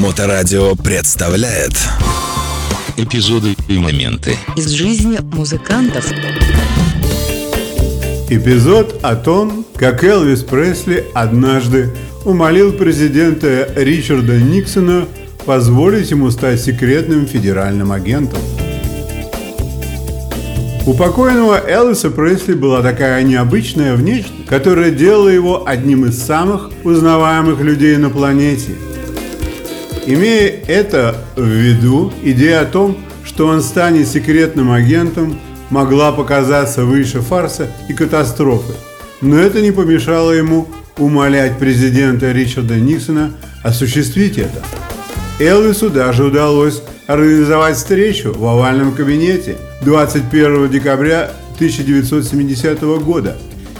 Моторадио представляет Эпизоды и моменты из жизни музыкантов. Эпизод о том, как Элвис Пресли однажды умолил президента Ричарда Никсона позволить ему стать секретным федеральным агентом. У покойного Элвиса Пресли была такая необычная внешность, которая делала его одним из самых узнаваемых людей на планете. Имея это в виду, идея о том, что он станет секретным агентом, могла показаться выше фарса и катастрофы. Но это не помешало ему умолять президента Ричарда Никсона осуществить это. Элвису даже удалось организовать встречу в овальном кабинете 21 декабря 1970 года.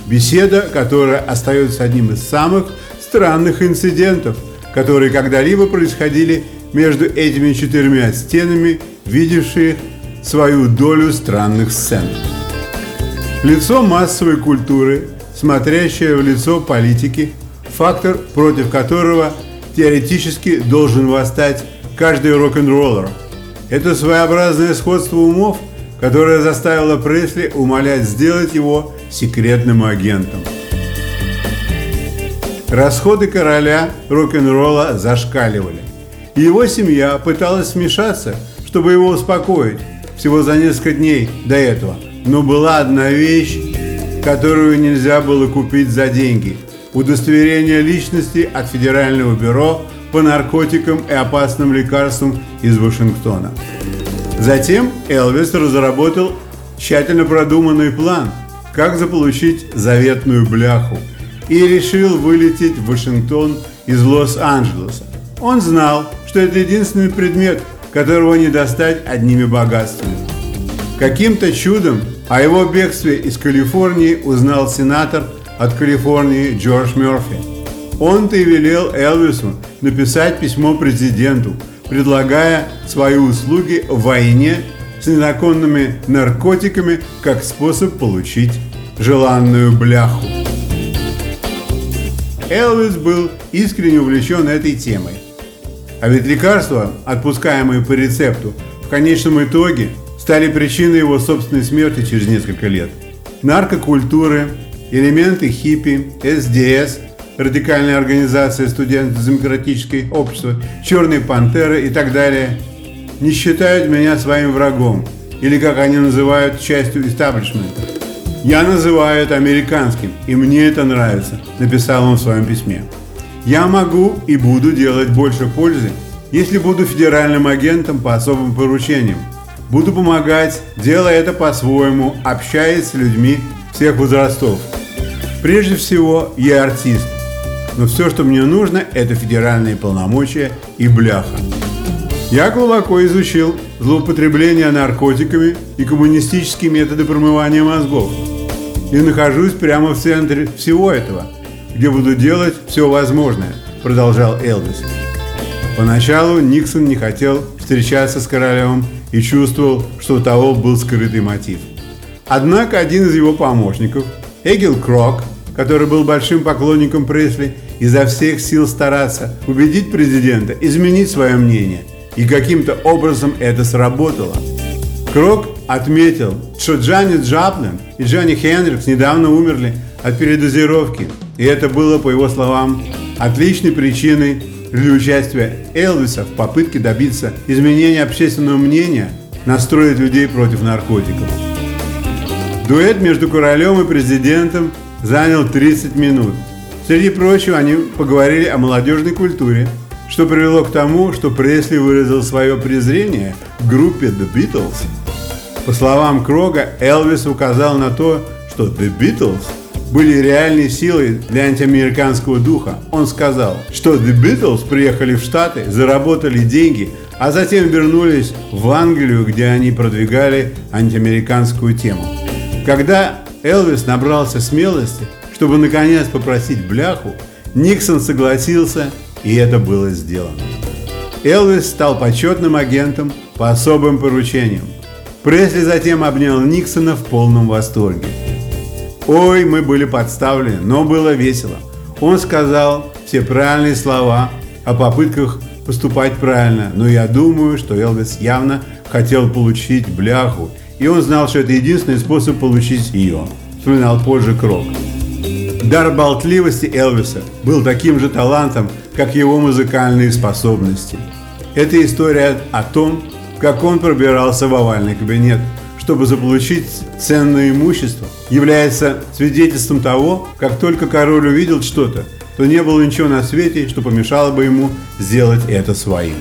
Беседа, которая остается одним из самых странных инцидентов, которые когда-либо происходили между этими четырьмя стенами, видевшие свою долю странных сцен. Лицо массовой культуры, смотрящее в лицо политики, фактор, против которого теоретически должен восстать каждый рок-н-роллер. Это своеобразное сходство умов, которое заставило Пресли умолять сделать его секретным агентом. Расходы короля рок-н-ролла зашкаливали. И его семья пыталась вмешаться, чтобы его успокоить, всего за несколько дней до этого. Но была одна вещь, которую нельзя было купить за деньги. Удостоверение личности от Федерального бюро по наркотикам и опасным лекарствам из Вашингтона. Затем Элвис разработал тщательно продуманный план, как заполучить заветную бляху, и решил вылететь в Вашингтон из Лос-Анджелеса. Он знал, что это единственный предмет, которого не достать одними богатствами. Каким-то чудом о его бегстве из Калифорнии узнал сенатор от Калифорнии Джордж Мерфи. Он-то и велел Элвису написать письмо президенту, предлагая свои услуги в войне с незаконными наркотиками как способ получить желанную бляху. Элвис был искренне увлечен этой темой. А ведь лекарства, отпускаемые по рецепту, в конечном итоге стали причиной его собственной смерти через несколько лет. Наркокультуры, элементы хиппи, СДС, радикальная организация студентов демократической общества, черные пантеры и так далее, не считают меня своим врагом, или как они называют частью истаблишмента. Я называю это американским, и мне это нравится, написал он в своем письме. Я могу и буду делать больше пользы, если буду федеральным агентом по особым поручениям. Буду помогать, делая это по-своему, общаясь с людьми всех возрастов. Прежде всего, я артист, но все, что мне нужно, это федеральные полномочия и бляха. Я глубоко изучил злоупотребление наркотиками и коммунистические методы промывания мозгов. И нахожусь прямо в центре всего этого – где буду делать все возможное», – продолжал Элвис. Поначалу Никсон не хотел встречаться с королем и чувствовал, что у того был скрытый мотив. Однако один из его помощников, Эгил Крок, который был большим поклонником Пресли, изо всех сил стараться убедить президента изменить свое мнение, и каким-то образом это сработало. Крок отметил, что Джанни Джаплин и Джонни Хендрикс недавно умерли от передозировки – и это было, по его словам, отличной причиной для участия Элвиса в попытке добиться изменения общественного мнения, настроить людей против наркотиков. Дуэт между королем и президентом занял 30 минут. Среди прочего, они поговорили о молодежной культуре, что привело к тому, что Пресли выразил свое презрение группе The Beatles. По словам Крога, Элвис указал на то, что The Beatles – были реальной силой для антиамериканского духа. Он сказал, что The Beatles приехали в Штаты, заработали деньги, а затем вернулись в Англию, где они продвигали антиамериканскую тему. Когда Элвис набрался смелости, чтобы наконец попросить бляху, Никсон согласился, и это было сделано. Элвис стал почетным агентом по особым поручениям. Пресли затем обнял Никсона в полном восторге. Ой, мы были подставлены, но было весело. Он сказал все правильные слова о попытках поступать правильно, но я думаю, что Элвис явно хотел получить бляху, и он знал, что это единственный способ получить ее, вспоминал позже Крок. Дар болтливости Элвиса был таким же талантом, как его музыкальные способности. Это история о том, как он пробирался в овальный кабинет, чтобы заполучить ценное имущество, является свидетельством того, как только король увидел что-то, то не было ничего на свете, что помешало бы ему сделать это своим.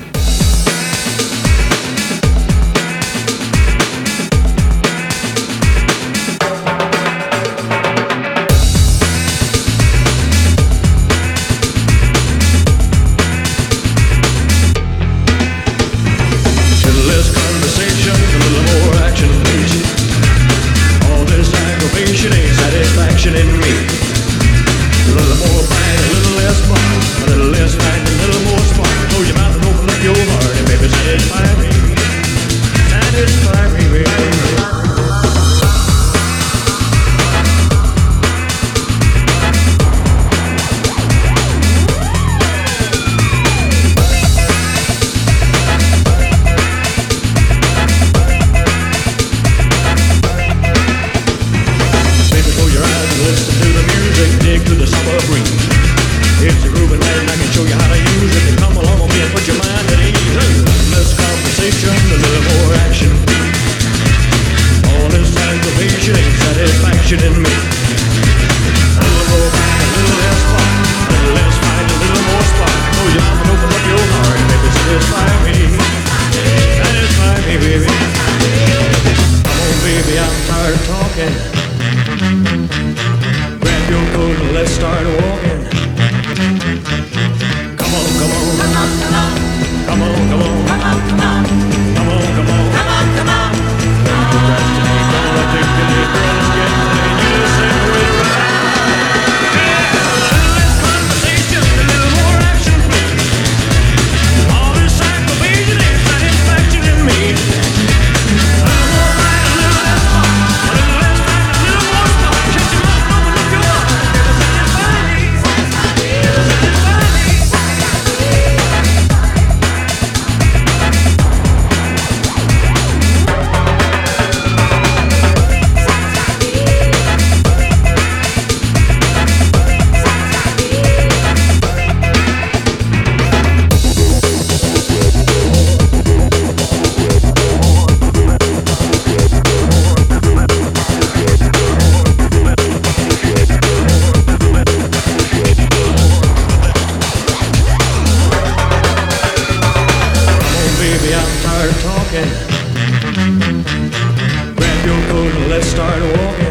Let's start walking.